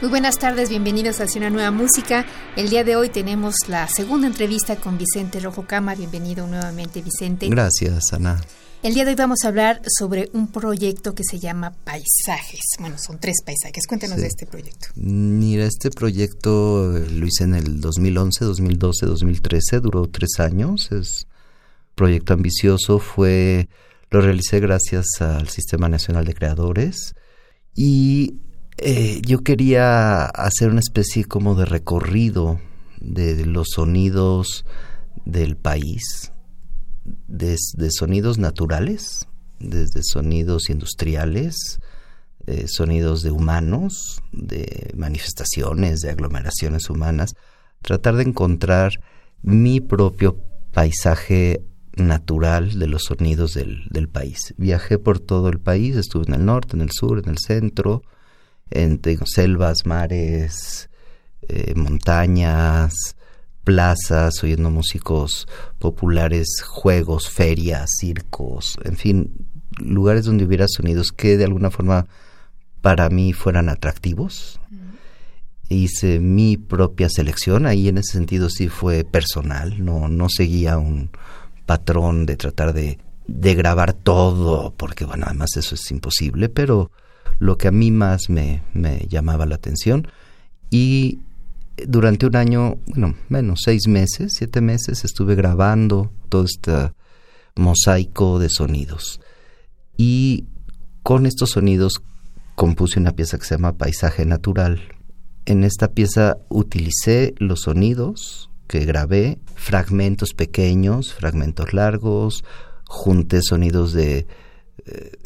Muy buenas tardes, bienvenidos a una nueva música. El día de hoy tenemos la segunda entrevista con Vicente Rojo Cama. Bienvenido nuevamente, Vicente. Gracias, Ana. El día de hoy vamos a hablar sobre un proyecto que se llama Paisajes. Bueno, son tres paisajes. Cuéntanos de este proyecto. Mira, este proyecto eh, lo hice en el 2011, 2012, 2013. Duró tres años. Es un proyecto ambicioso. Fue, lo realicé gracias al Sistema Nacional de Creadores y eh, yo quería hacer una especie como de recorrido de los sonidos del país, desde sonidos naturales, desde sonidos industriales, eh, sonidos de humanos, de manifestaciones, de aglomeraciones humanas, tratar de encontrar mi propio paisaje natural de los sonidos del, del país. Viajé por todo el país, estuve en el norte, en el sur, en el centro, en selvas, mares, eh, montañas, plazas, oyendo músicos populares, juegos, ferias, circos, en fin, lugares donde hubiera sonidos que de alguna forma para mí fueran atractivos. Hice mi propia selección, ahí en ese sentido sí fue personal, no, no seguía un patrón de tratar de, de grabar todo, porque bueno, además eso es imposible, pero lo que a mí más me, me llamaba la atención. Y durante un año, bueno, menos seis meses, siete meses, estuve grabando todo este mosaico de sonidos. Y con estos sonidos compuse una pieza que se llama Paisaje Natural. En esta pieza utilicé los sonidos que grabé, fragmentos pequeños, fragmentos largos, junté sonidos de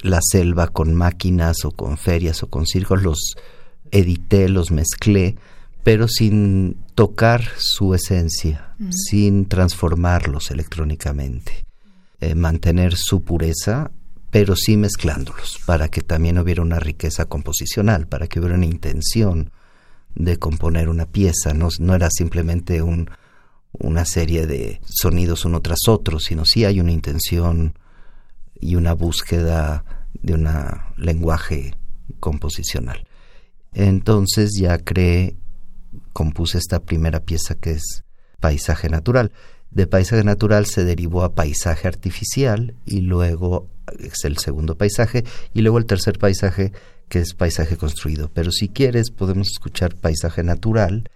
la selva con máquinas o con ferias o con circos, los edité, los mezclé, pero sin tocar su esencia, sin transformarlos electrónicamente. Eh, mantener su pureza, pero sí mezclándolos, para que también hubiera una riqueza composicional, para que hubiera una intención de componer una pieza, no, no era simplemente un, una serie de sonidos uno tras otro, sino sí hay una intención y una búsqueda de un lenguaje composicional. Entonces ya creé, compuse esta primera pieza que es Paisaje Natural. De paisaje natural se derivó a paisaje artificial y luego es el segundo paisaje y luego el tercer paisaje que es paisaje construido. Pero si quieres podemos escuchar paisaje natural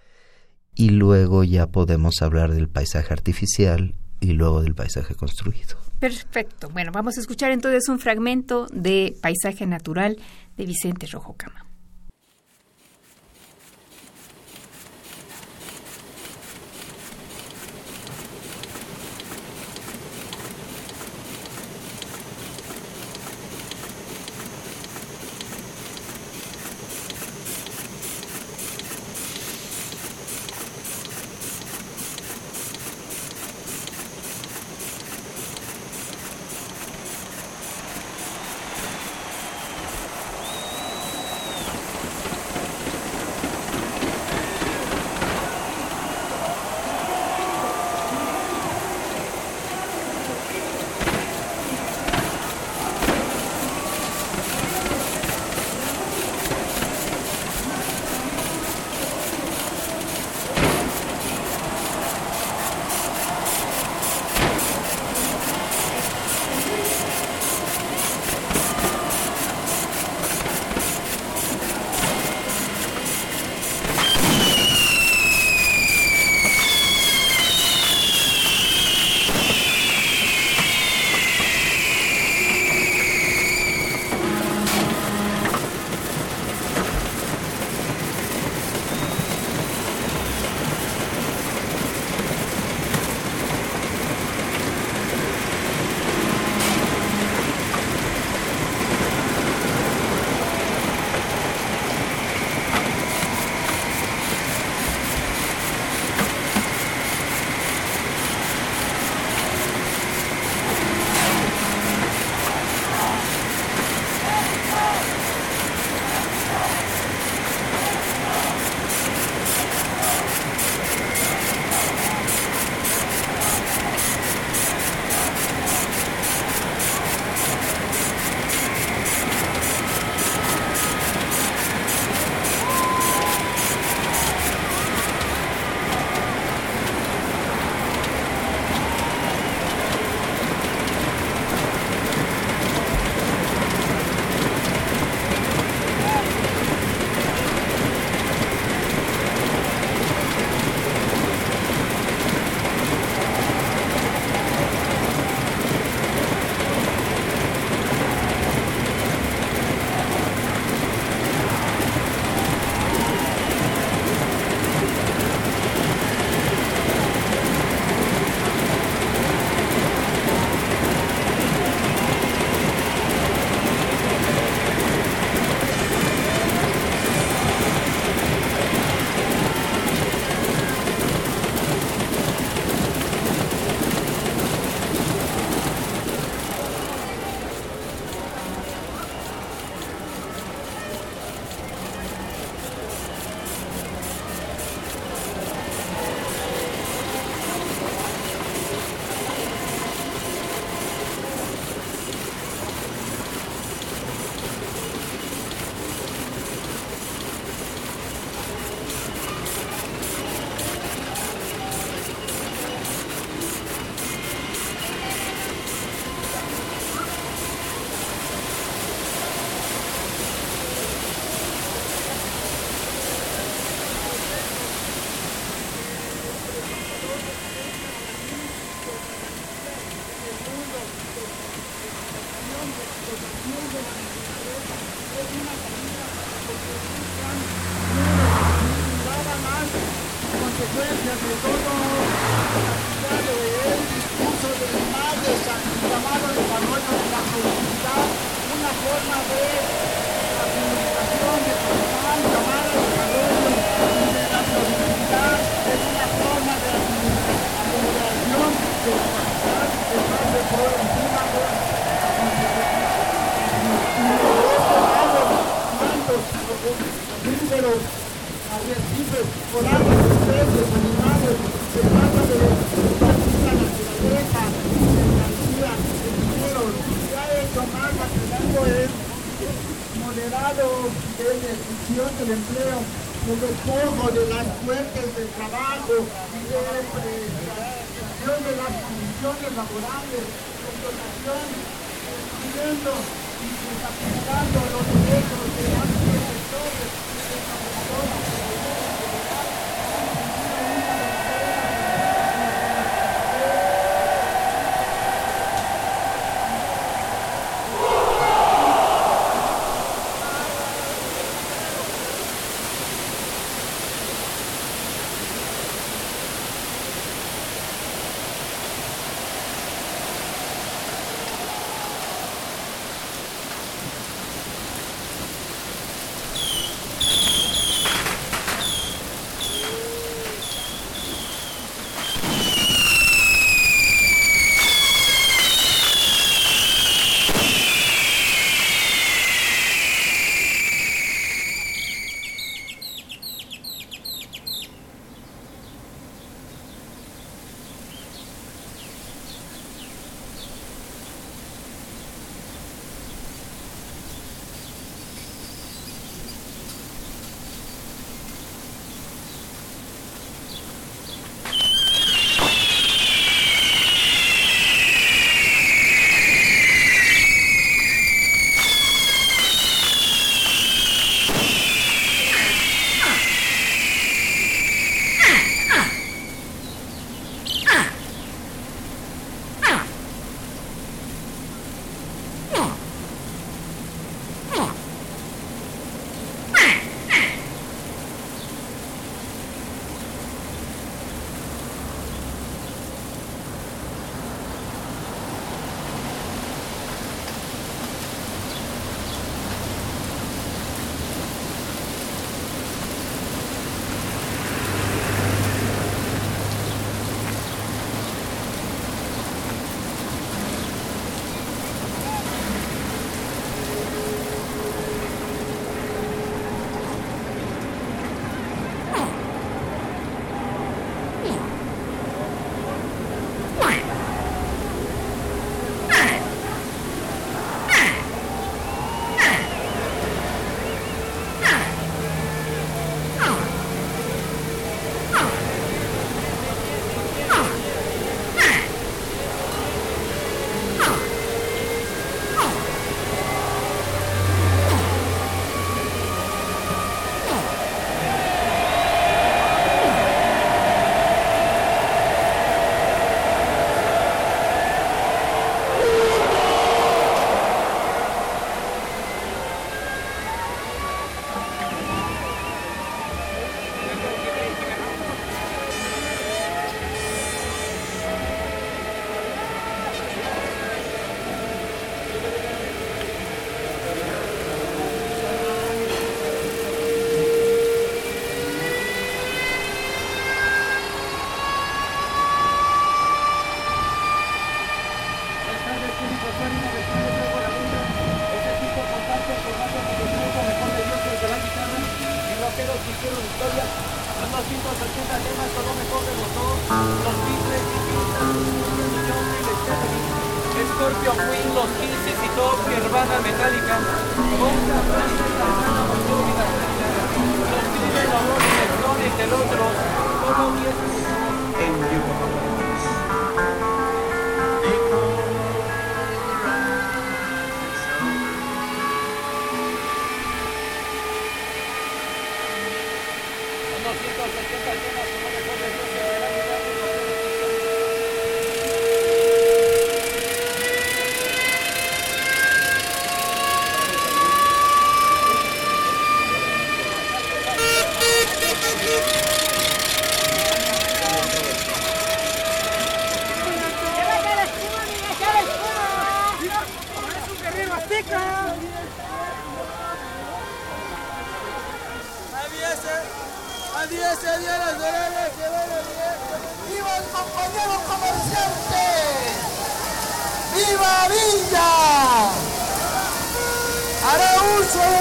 y luego ya podemos hablar del paisaje artificial y luego del paisaje construido. Perfecto. Bueno, vamos a escuchar entonces un fragmento de Paisaje Natural de Vicente Rojo Cama.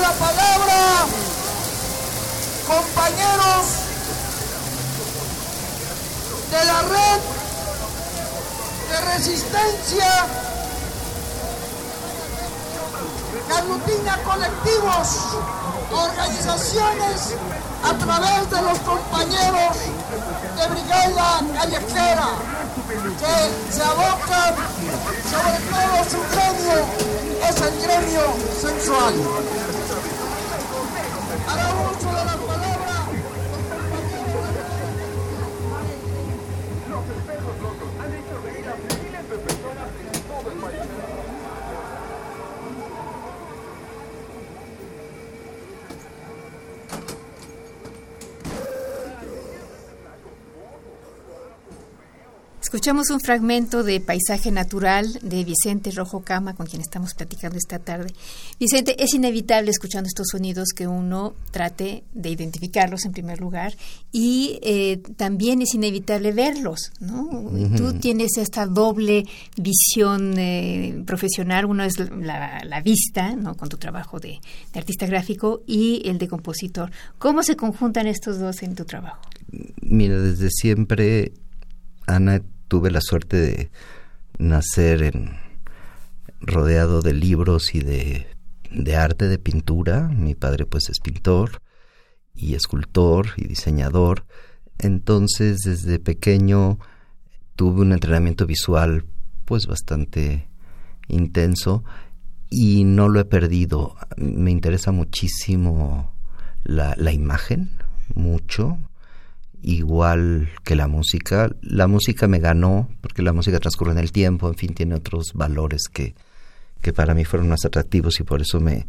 La palabra, compañeros de la red de resistencia que aglutina colectivos, organizaciones a través de los compañeros de brigada callejera que se abocan sobre todo su gremio es el gremio sensual. তারা চলে যাবে। Escuchamos un fragmento de Paisaje Natural de Vicente Rojo Cama, con quien estamos platicando esta tarde. Vicente, es inevitable escuchando estos sonidos que uno trate de identificarlos en primer lugar y eh, también es inevitable verlos, ¿no? Tú tienes esta doble visión eh, profesional, uno es la, la, vista, ¿no? Con tu trabajo de, de artista gráfico y el de compositor. ¿Cómo se conjuntan estos dos en tu trabajo? Mira, desde siempre, Ana, tuve la suerte de nacer en rodeado de libros y de, arte de pintura. Mi padre pues es pintor y escultor y diseñador. Entonces desde pequeño tuve un entrenamiento visual pues bastante intenso y no lo he perdido. Me interesa muchísimo la, la imagen, mucho igual que la música. La música me ganó porque la música transcurre en el tiempo, en fin, tiene otros valores que, que para mí fueron más atractivos y por eso me,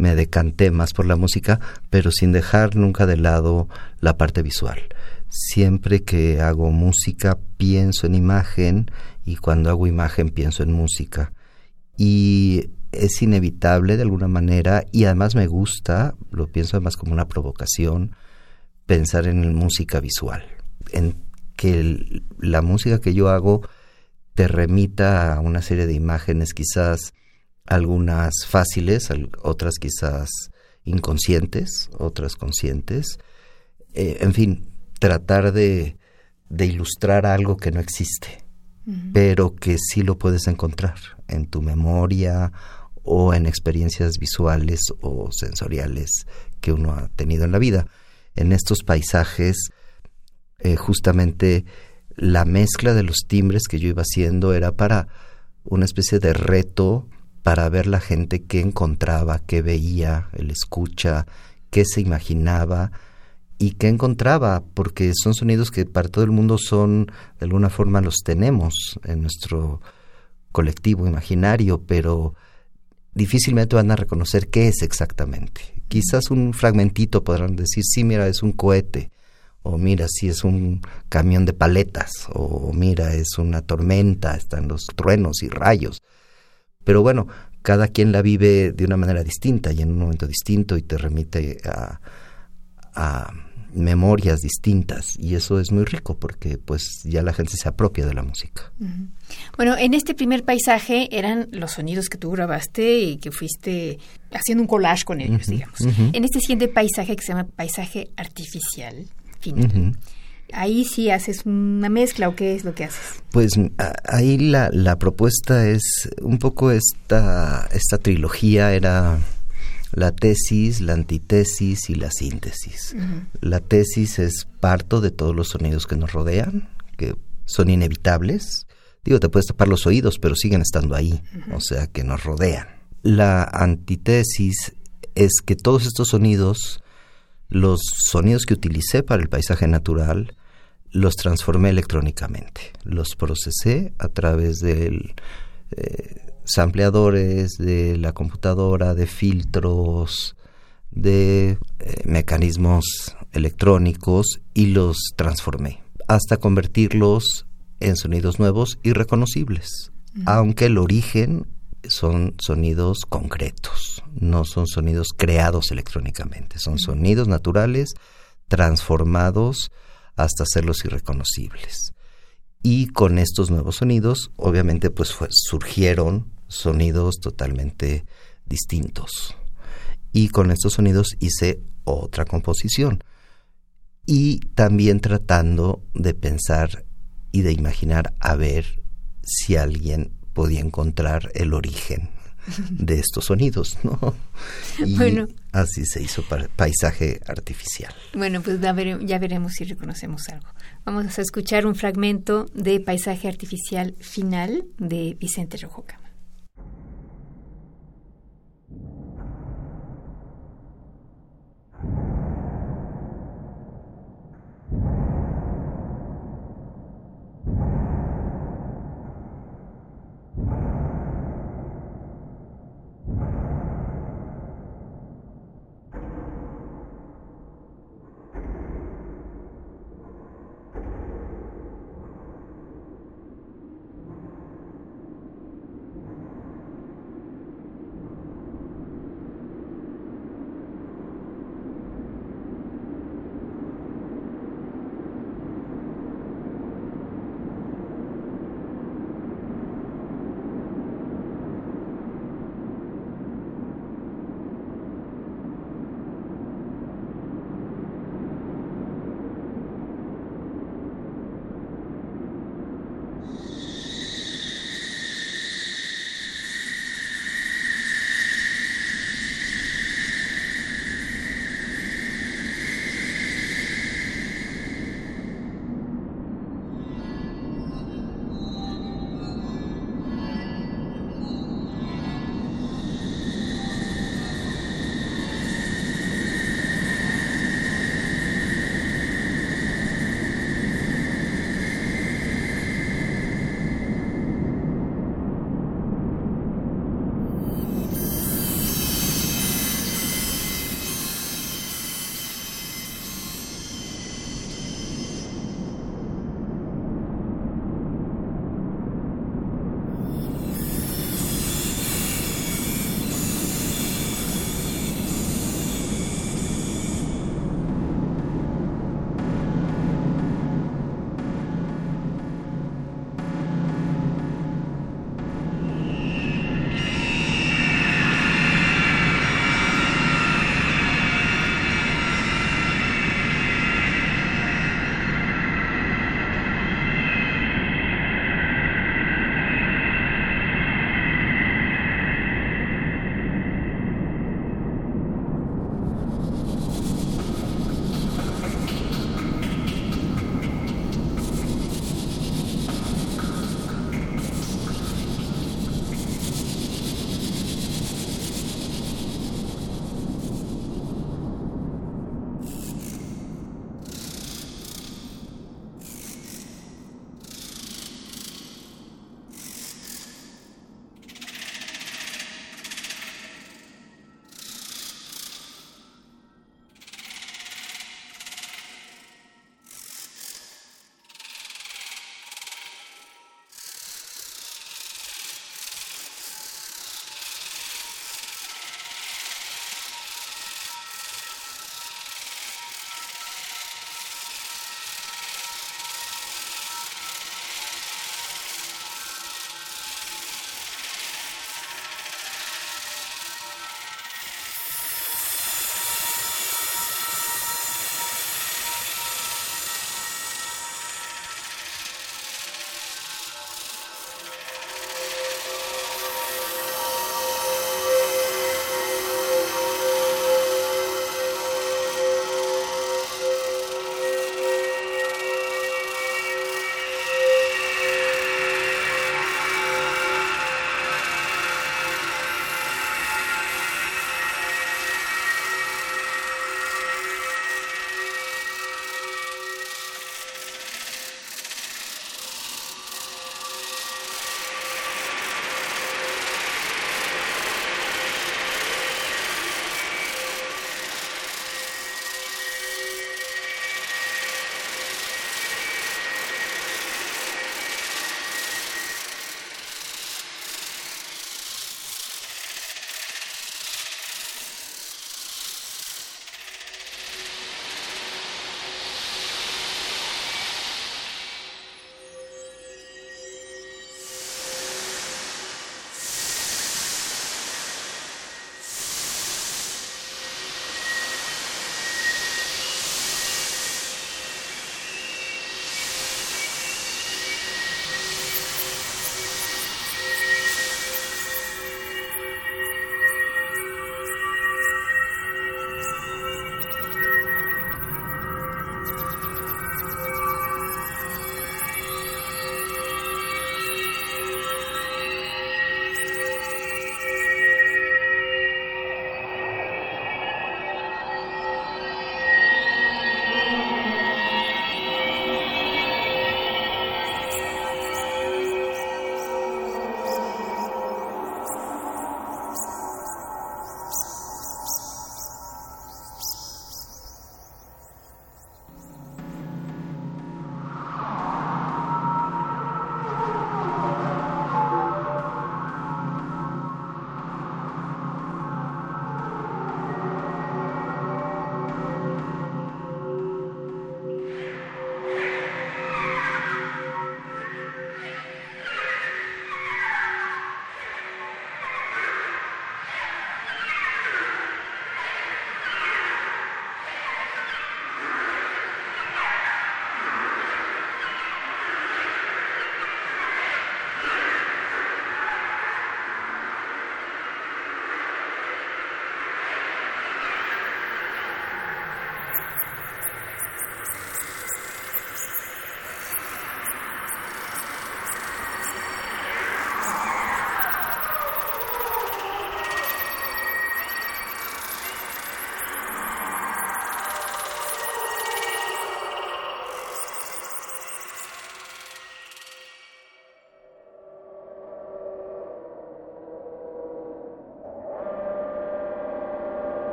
me decanté más por la música, pero sin dejar nunca de lado la parte visual. Siempre que hago música pienso en imagen y cuando hago imagen pienso en música. Y es inevitable de alguna manera y además me gusta, lo pienso además como una provocación, pensar en música visual, en que la música que yo hago te remita a una serie de imágenes, quizás algunas fáciles, otras quizás inconscientes, otras conscientes. Eh, en fin, tratar de, de, ilustrar algo que no existe, pero que sí lo puedes encontrar en tu memoria o en experiencias visuales o sensoriales que uno ha tenido en la vida en estos paisajes eh, justamente la mezcla de los timbres que yo iba haciendo era para una especie de reto para ver la gente qué encontraba, qué veía, el escucha, qué se imaginaba y qué encontraba, porque son sonidos que para todo el mundo son, de alguna forma los tenemos en nuestro colectivo imaginario, pero difícilmente van a reconocer qué es exactamente quizás un fragmentito podrán decir, sí, mira, es un cohete, o mira, sí es un camión de paletas, o mira, es una tormenta, están los truenos y rayos. Pero bueno, cada quien la vive de una manera distinta y en un momento distinto y te remite a, a memorias distintas y eso es muy rico porque pues ya la gente se apropia de la música. Bueno, en este primer paisaje eran los sonidos que tú grabaste y que fuiste haciendo un collage con ellos, digamos. En este siguiente paisaje que se llama paisaje artificial, ahí sí haces una mezcla o qué es lo que haces? Pues ahí la, la propuesta es un poco esta, esta trilogía era la tesis, la antitesis y la síntesis. La tesis es parto de todos los sonidos que nos rodean, que son inevitables. Digo, te puedes tapar los oídos, pero siguen estando ahí, o sea, que nos rodean. La antitesis es que todos estos sonidos, los sonidos que utilicé para el paisaje natural, los transformé electrónicamente. Los procesé a través del... Eh, sampleadores, de la computadora, de filtros, de eh, mecanismos electrónicos y los transformé hasta convertirlos en sonidos nuevos y reconocibles, aunque el origen son sonidos concretos, no son sonidos creados electrónicamente, son sonidos naturales transformados hasta hacerlos irreconocibles. Y con estos nuevos sonidos, obviamente, pues surgieron sonidos totalmente distintos. Y con estos sonidos hice otra composición. Y también tratando de pensar y de imaginar a ver si alguien podía encontrar el origen de estos sonidos, ¿no? Y bueno, así se hizo paisaje artificial. Bueno, pues ya, veremos si reconocemos algo. Vamos a escuchar un fragmento de Paisaje Artificial Final de Vicente Rojoca.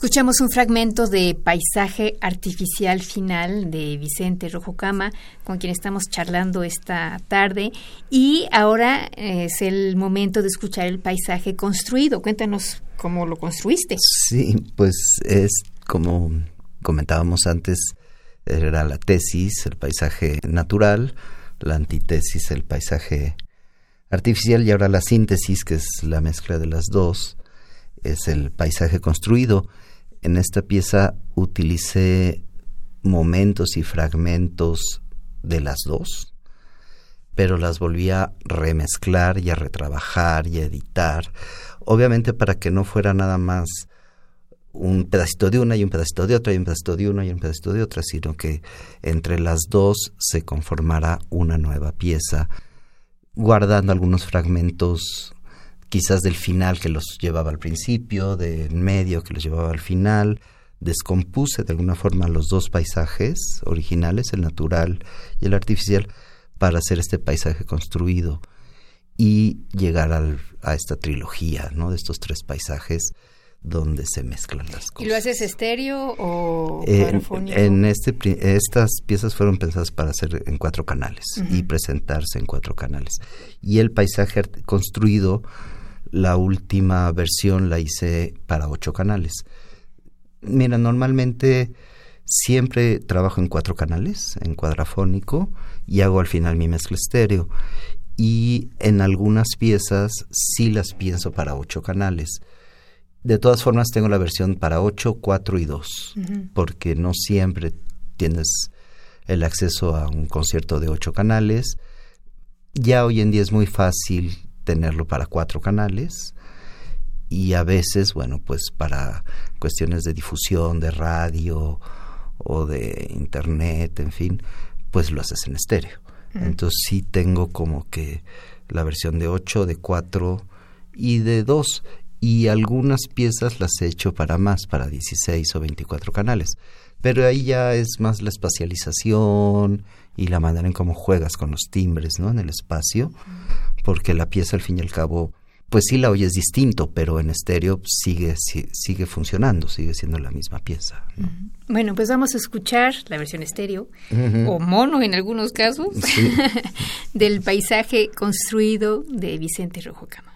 Escuchamos un fragmento de Paisaje Artificial Final de Vicente Rojo Cama, con quien estamos charlando esta tarde. Y ahora es el momento de escuchar el paisaje construido. Cuéntanos cómo lo construiste. Sí, pues es como comentábamos antes, era la tesis, el paisaje natural, la antítesis, el paisaje artificial, y ahora la síntesis, que es la mezcla de las dos, es el paisaje construido en esta pieza utilicé momentos y fragmentos de las dos, pero las volví a remezclar y a retrabajar y a editar, obviamente para que no fuera nada más un pedacito de una y un pedacito de otra y un pedacito de una y un pedacito de otra, sino que entre las dos se conformara una nueva pieza, guardando algunos fragmentos quizás del final que los llevaba al principio, del medio que los llevaba al final. Descompuse de alguna forma los dos paisajes originales, el natural y el artificial, para hacer este paisaje construido y llegar a esta trilogía, ¿no? De estos tres paisajes donde se mezclan las cosas. ¿Y lo haces estéreo o en este estas piezas fueron pensadas para hacer en cuatro canales y presentarse en cuatro canales. Y el paisaje construido la última versión la hice para ocho canales. Mira, normalmente siempre trabajo en cuatro canales, en cuadrafónico, y hago al final mi mezcla estéreo. Y en algunas piezas sí las pienso para ocho canales. De todas formas, tengo la versión para ocho, cuatro y dos, porque no siempre tienes el acceso a un concierto de ocho canales. Ya hoy en día es muy fácil tenerlo para cuatro canales y a veces, bueno, pues para cuestiones de difusión, de radio o de internet, en fin, pues lo haces en estéreo. Entonces sí tengo como que la versión de 8, de 4 y de 2 y algunas piezas las he hecho para más, para 16 o 24 canales. Pero ahí ya es más la espacialización y la manera en cómo juegas con los timbres, ¿no? En el espacio porque la pieza al fin y al cabo, pues sí la oyes distinto, pero en estéreo sigue, sigue funcionando, sigue siendo la misma pieza. Bueno, pues vamos a escuchar la versión estéreo, o mono en algunos casos, del paisaje construido de Vicente Rojo Cama.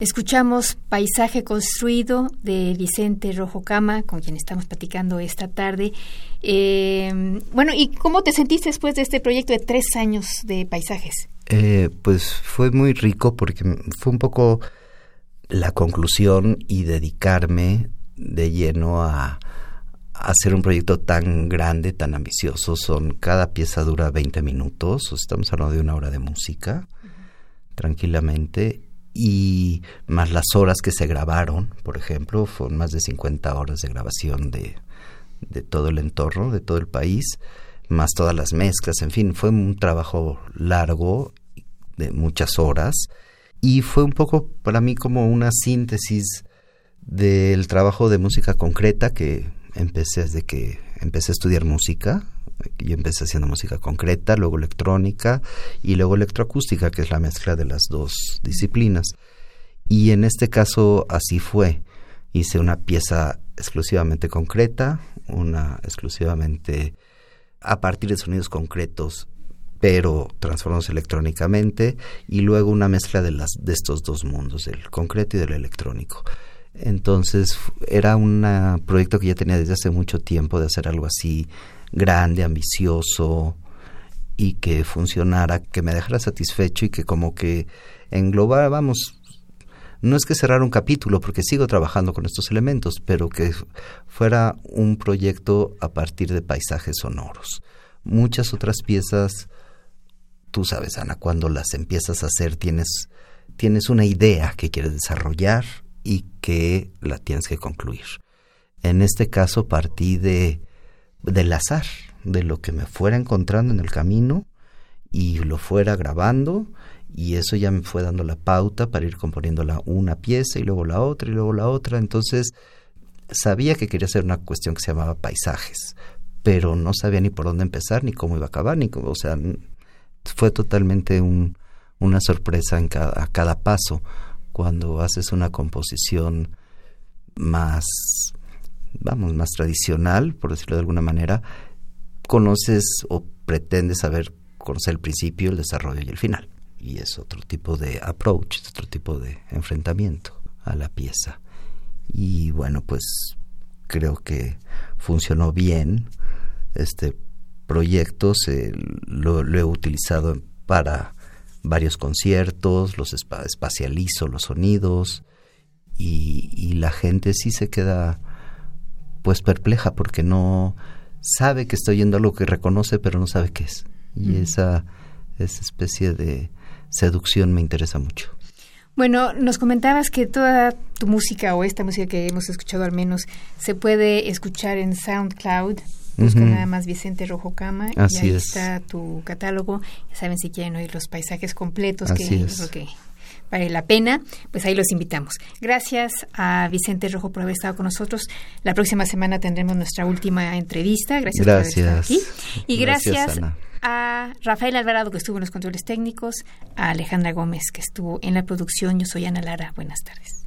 Escuchamos Paisaje Construido de Vicente Rojo Cama, con quien estamos platicando esta tarde. Eh, bueno, ¿y cómo te sentiste después de este proyecto de tres años de paisajes? Eh, pues fue muy rico porque fue un poco la conclusión y dedicarme de lleno a, hacer un proyecto tan grande, tan ambicioso. Son cada pieza dura 20 minutos, estamos hablando de una hora de música, tranquilamente y más las horas que se grabaron, por ejemplo, fueron más de 50 horas de grabación de, de todo el entorno, de todo el país, más todas las mezclas, en fin, fue un trabajo largo de muchas horas y fue un poco para mí como una síntesis del trabajo de música concreta que empecé desde que empecé a estudiar música yo empecé haciendo música concreta, luego electrónica y luego electroacústica, que es la mezcla de las dos disciplinas. Y en este caso así fue. Hice una pieza exclusivamente concreta, una exclusivamente a partir de sonidos concretos, pero transformados electrónicamente, y luego una mezcla de, las, de estos dos mundos, del concreto y del electrónico. Entonces era un proyecto que ya tenía desde hace mucho tiempo de hacer algo así grande, ambicioso y que funcionara, que me dejara satisfecho y que como que englobara, vamos, no es que cerrar un capítulo porque sigo trabajando con estos elementos, pero que fuera un proyecto a partir de paisajes sonoros. Muchas otras piezas, tú sabes, Ana, cuando las empiezas a hacer tienes, tienes una idea que quieres desarrollar y que la tienes que concluir. En este caso partí de del azar, de lo que me fuera encontrando en el camino y lo fuera grabando y eso ya me fue dando la pauta para ir componiendo la una pieza y luego la otra y luego la otra. Entonces sabía que quería hacer una cuestión que se llamaba paisajes, pero no sabía ni por dónde empezar, ni cómo iba a acabar, ni cómo, o sea, fue totalmente un, una sorpresa en cada, a cada paso cuando haces una composición más vamos, más tradicional, por decirlo de alguna manera, conoces o pretendes saber conocer el principio, el desarrollo y el final. Y es otro tipo de approach, es otro tipo de enfrentamiento a la pieza. Y bueno, pues creo que funcionó bien. Este proyecto se, lo, he utilizado para varios conciertos, los espacializo los sonidos y, y la gente sí se queda pues perpleja porque no sabe que está oyendo algo que reconoce pero no sabe qué es. Y esa, esa especie de seducción me interesa mucho. Bueno, nos comentabas que toda tu música o esta música que hemos escuchado al menos se puede escuchar en SoundCloud. Busca nada más Vicente Rojo Cama y ahí está tu catálogo. Ya saben si quieren oír los paisajes completos que es lo que vale la pena, pues ahí los invitamos. Gracias a Vicente Rojo por haber estado con nosotros. La próxima semana tendremos nuestra última entrevista. Gracias, por estar aquí. Y gracias, a Rafael Alvarado, que estuvo en los controles técnicos, a Alejandra Gómez, que estuvo en la producción. Yo soy Ana Lara. Buenas tardes.